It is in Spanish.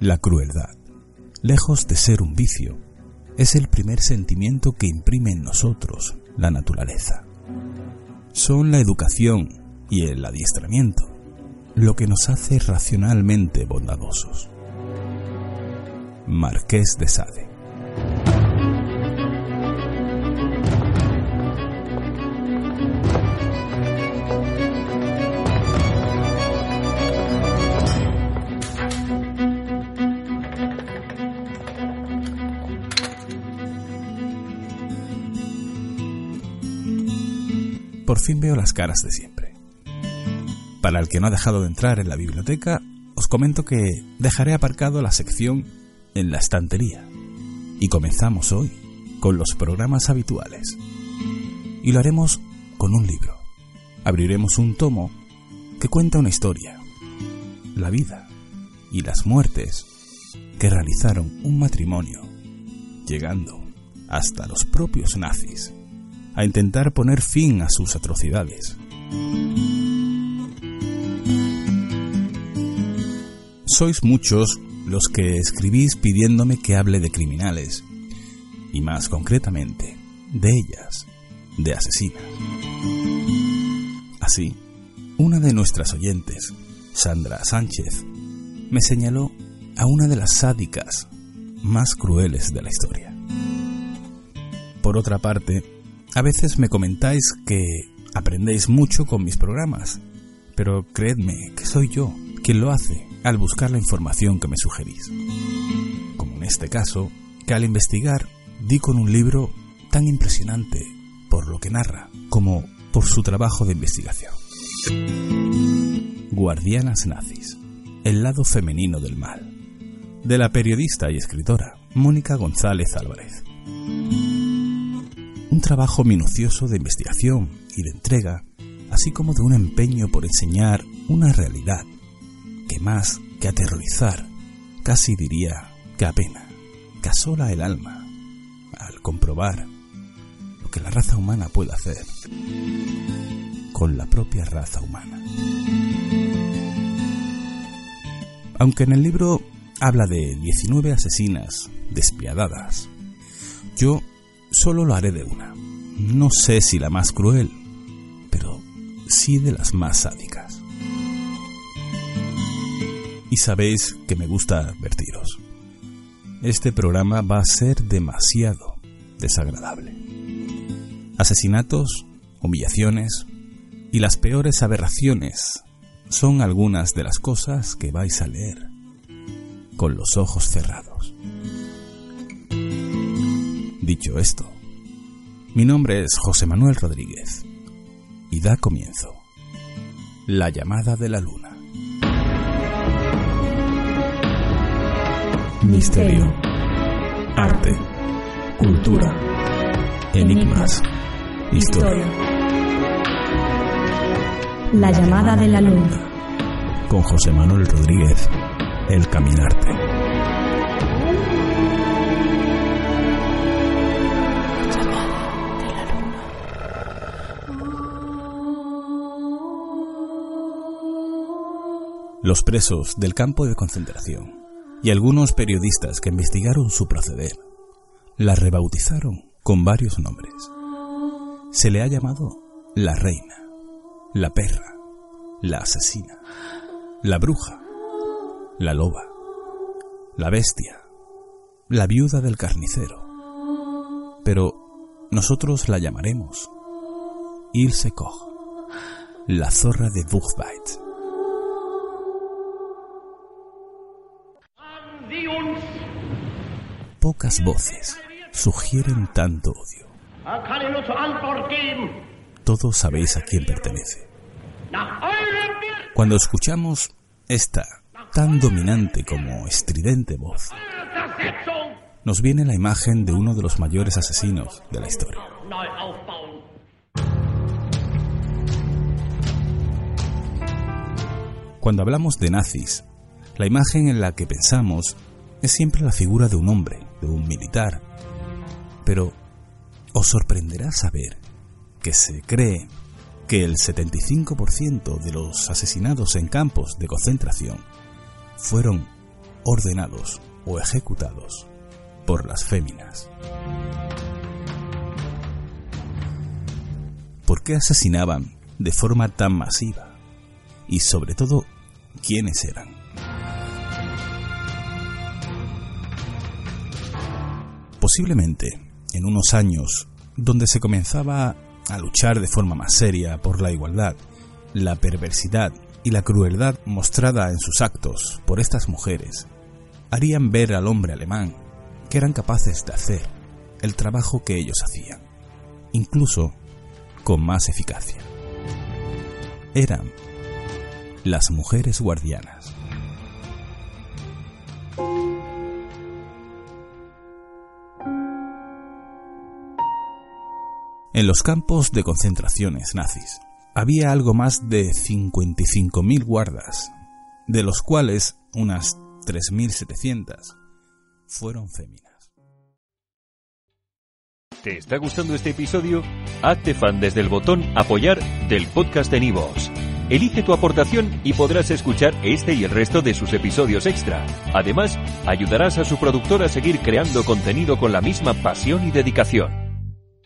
La crueldad, lejos de ser un vicio, es el primer sentimiento que imprime en nosotros la naturaleza. Son la educación y el adiestramiento lo que nos hace racionalmente bondadosos. Marqués de Sade por fin veo las caras de siempre. Para el que no ha dejado de entrar en la biblioteca, os comento que dejaré aparcado la sección en la estantería. Y comenzamos hoy con los programas habituales. Y lo haremos con un libro. Abriremos un tomo que cuenta una historia, la vida y las muertes que realizaron un matrimonio, llegando hasta los propios nazis a intentar poner fin a sus atrocidades. Sois muchos los que escribís pidiéndome que hable de criminales, y más concretamente, de ellas, de asesinas. Así, una de nuestras oyentes, Sandra Sánchez, me señaló a una de las sádicas más crueles de la historia. Por otra parte, a veces me comentáis que aprendéis mucho con mis programas, pero creedme que soy yo quien lo hace al buscar la información que me sugerís. Como en este caso, que al investigar di con un libro tan impresionante por lo que narra como por su trabajo de investigación. Guardianas nazis, el lado femenino del mal, de la periodista y escritora Mónica González Álvarez un trabajo minucioso de investigación y de entrega, así como de un empeño por enseñar una realidad que más que aterrorizar, casi diría que apena, que el alma al comprobar lo que la raza humana puede hacer con la propia raza humana. Aunque en el libro habla de 19 asesinas despiadadas, yo solo lo haré de una. No sé si la más cruel, pero sí de las más sádicas. Y sabéis que me gusta advertiros. Este programa va a ser demasiado desagradable. Asesinatos, humillaciones y las peores aberraciones son algunas de las cosas que vais a leer con los ojos cerrados. Dicho esto, mi nombre es José Manuel Rodríguez y da comienzo La llamada de la luna. Misterio, arte, cultura, enigmas, historia. La llamada de la luna. Con José Manuel Rodríguez, El Caminarte. Los presos del campo de concentración y algunos periodistas que investigaron su proceder la rebautizaron con varios nombres. Se le ha llamado la reina, la perra, la asesina, la bruja, la loba, la bestia, la viuda del carnicero. Pero nosotros la llamaremos Ilse Koch, la zorra de Buchweit. Pocas voces sugieren tanto odio. Todos sabéis a quién pertenece. Cuando escuchamos esta tan dominante como estridente voz, nos viene la imagen de uno de los mayores asesinos de la historia. Cuando hablamos de nazis, la imagen en la que pensamos es siempre la figura de un hombre, de un militar. Pero os sorprenderá saber que se cree que el 75% de los asesinados en campos de concentración fueron ordenados o ejecutados por las féminas. ¿Por qué asesinaban de forma tan masiva? Y sobre todo, ¿quiénes eran? Posiblemente, en unos años donde se comenzaba a luchar de forma más seria por la igualdad, la perversidad y la crueldad mostrada en sus actos por estas mujeres harían ver al hombre alemán que eran capaces de hacer el trabajo que ellos hacían, incluso con más eficacia. Eran las mujeres guardianas. En los campos de concentraciones nazis había algo más de 55.000 guardas, de los cuales unas 3.700 fueron féminas. ¿Te está gustando este episodio? Hazte fan desde el botón apoyar del podcast de Nivos. Elige tu aportación y podrás escuchar este y el resto de sus episodios extra. Además, ayudarás a su productor a seguir creando contenido con la misma pasión y dedicación.